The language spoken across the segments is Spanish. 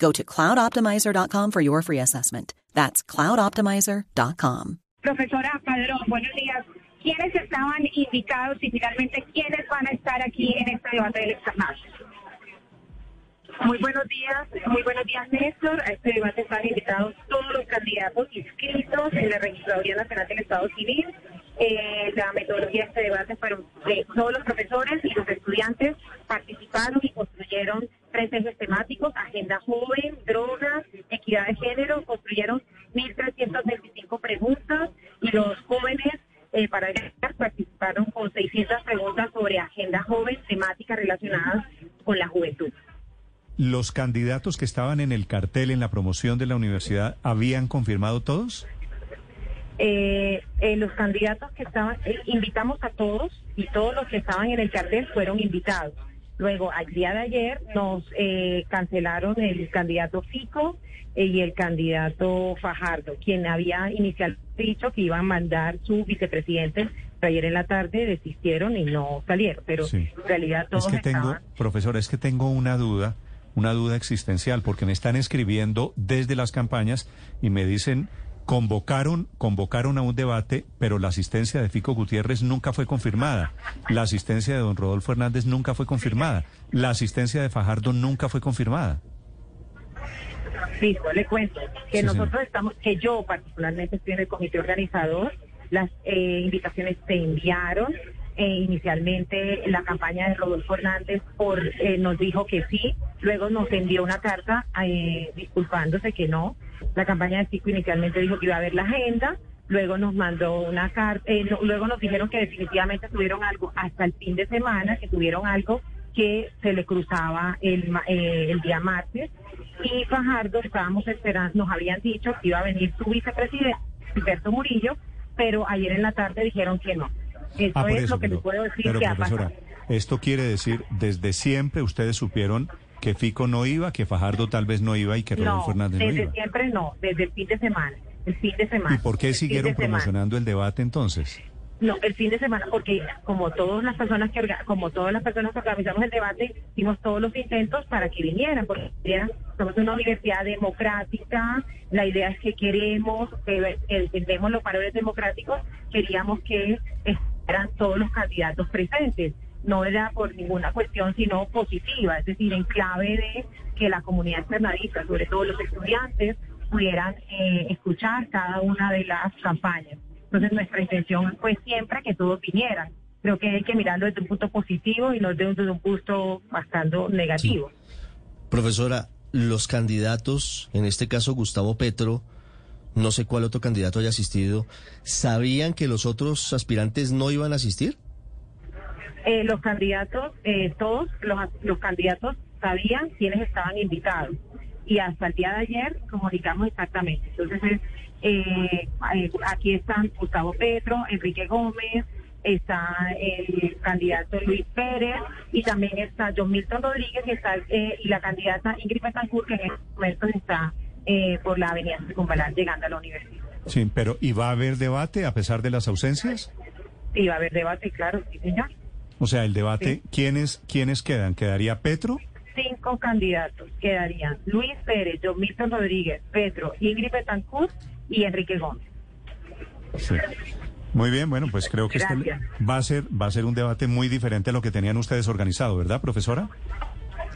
Go to cloudoptimizer.com for your free assessment. That's cloudoptimizer.com. Profesora Padrón, buenos días. ¿Quiénes estaban invitados y finalmente quiénes van a estar aquí en este debate del externado? Muy buenos días, muy buenos días Néstor. A este debate están invitados todos los candidatos inscritos en la Registraduría Nacional del Estado Civil. Eh, la metodología de este debate fueron de todos los profesores y los estudiantes participaron y construyeron tres ejes temáticos, agenda joven, drogas, equidad de género, construyeron 1.325 preguntas y los jóvenes eh, para participaron con 600 preguntas sobre agenda joven, temáticas relacionadas con la juventud. ¿Los candidatos que estaban en el cartel en la promoción de la universidad habían confirmado todos? Eh, eh, los candidatos que estaban, eh, invitamos a todos y todos los que estaban en el cartel fueron invitados. Luego, al día de ayer nos eh, cancelaron el candidato Fico eh, y el candidato Fajardo, quien había inicialmente dicho que iban a mandar su vicepresidente, pero ayer en la tarde desistieron y no salieron. Pero Sí. en realidad todos Es que tengo, profesor, es que tengo una duda, una duda existencial, porque me están escribiendo desde las campañas y me dicen, convocaron, convocaron a un debate, pero la asistencia de Fico Gutiérrez nunca fue confirmada. La asistencia de don Rodolfo Hernández nunca fue confirmada. La asistencia de Fajardo nunca fue confirmada. Listo, le cuento que Sí, nosotros estamos, que yo particularmente estoy en el comité organizador, las eh, invitaciones se enviaron. eh, inicialmente la campaña de Rodolfo Hernández por, eh, nos dijo que sí, luego nos envió una carta eh, disculpándose que no. La campaña de Fico inicialmente dijo que iba a ver la agenda, luego nos mandó una carta, eh, no- luego nos dijeron que definitivamente tuvieron algo hasta el fin de semana, que tuvieron algo que se le cruzaba el, eh, el día martes y Fajardo estábamos esperando, nos habían dicho que iba a venir su vicepresidente, Alberto Murillo, pero ayer en la tarde dijeron que no. Eso Ah, es eso, lo que pero, les puedo decir pero, que ha pasado. esto quiere decir, desde siempre ustedes supieron que Fico no iba, que Fajardo tal vez no iba y que Rodolfo No, Hernández no desde iba. siempre no, desde el fin de semana. El fin de semana. ¿Y por qué siguieron semana. promocionando el debate entonces? No, el fin de semana, porque como todas las personas que como todas las personas que organizamos el debate, hicimos todos los intentos para que vinieran, porque somos una universidad democrática, la idea es que queremos, que entendemos los valores democráticos, queríamos que estuvieran todos los candidatos presentes. No era por ninguna cuestión, sino positiva, es decir, en clave de que la comunidad externadista, sobre todo los estudiantes, pudieran eh, escuchar cada una de las campañas. Entonces nuestra intención fue siempre que todos vinieran. Creo que hay que mirarlo desde un punto positivo y no desde un punto bastante negativo. Profesora, los candidatos, en este caso Gustavo Petro, no sé cuál otro candidato haya asistido, ¿sabían que los otros aspirantes no iban a asistir? Eh, los candidatos, eh, todos los, los candidatos sabían quiénes estaban invitados y hasta el día de ayer comunicamos exactamente. Entonces, es, eh, eh, aquí están Gustavo Petro, Enrique Gómez, está el candidato Luis Pérez y también está John Milton Rodríguez y, está, eh, y la candidata Ingrid Betancourt que en estos momentos está eh, por la avenida Circunvalar llegando a la universidad. Sí, pero ¿y va a haber debate a pesar de las ausencias? Sí, va a haber debate, claro, sí, señor. O sea, el debate, Sí. ¿quiénes, ¿quiénes quedan? ¿Quedaría Petro? Cinco candidatos quedarían Luis Pérez, John Milton Rodríguez, Petro, Ingrid Betancourt y Enrique Gómez. Sí. Muy bien, bueno, pues creo que este va a ser va a ser un debate muy diferente a lo que tenían ustedes organizado, ¿verdad, profesora?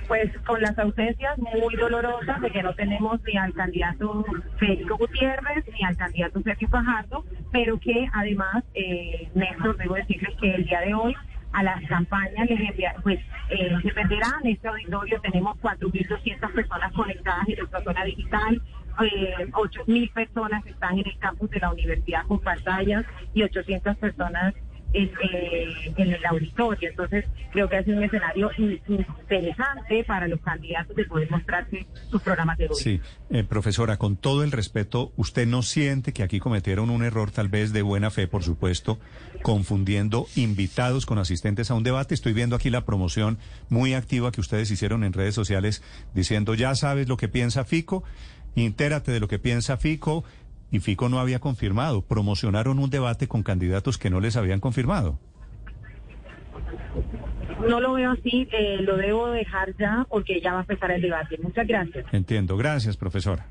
Pues con las ausencias muy dolorosas de que no tenemos ni al candidato Federico Gutiérrez ni al candidato Sergio Fajardo, pero que además, eh, Néstor, debo decirles que el día de hoy a las campañas les envía, pues eh, dependerá en este auditorio tenemos 4.200 personas conectadas en nuestra zona digital, eh, 8.000 personas están en el campus de la universidad con pantallas y 800 personas eh, en el auditorio. Entonces, creo que ha sido un escenario in- interesante para los candidatos de poder mostrarse sus programas de gobierno. Sí, eh, profesora, con todo el respeto, ¿usted no siente que aquí cometieron un error tal vez de buena fe, por supuesto, confundiendo invitados con asistentes a un debate? Estoy viendo aquí la promoción muy activa que ustedes hicieron en redes sociales diciendo, ya sabes lo que piensa Fico, intérate de lo que piensa Fico, y Fico no había confirmado. Promocionaron un debate con candidatos que no les habían confirmado. No lo veo así, eh, lo debo dejar ya porque ya va a empezar el debate. Muchas gracias. Entiendo. Gracias, profesora.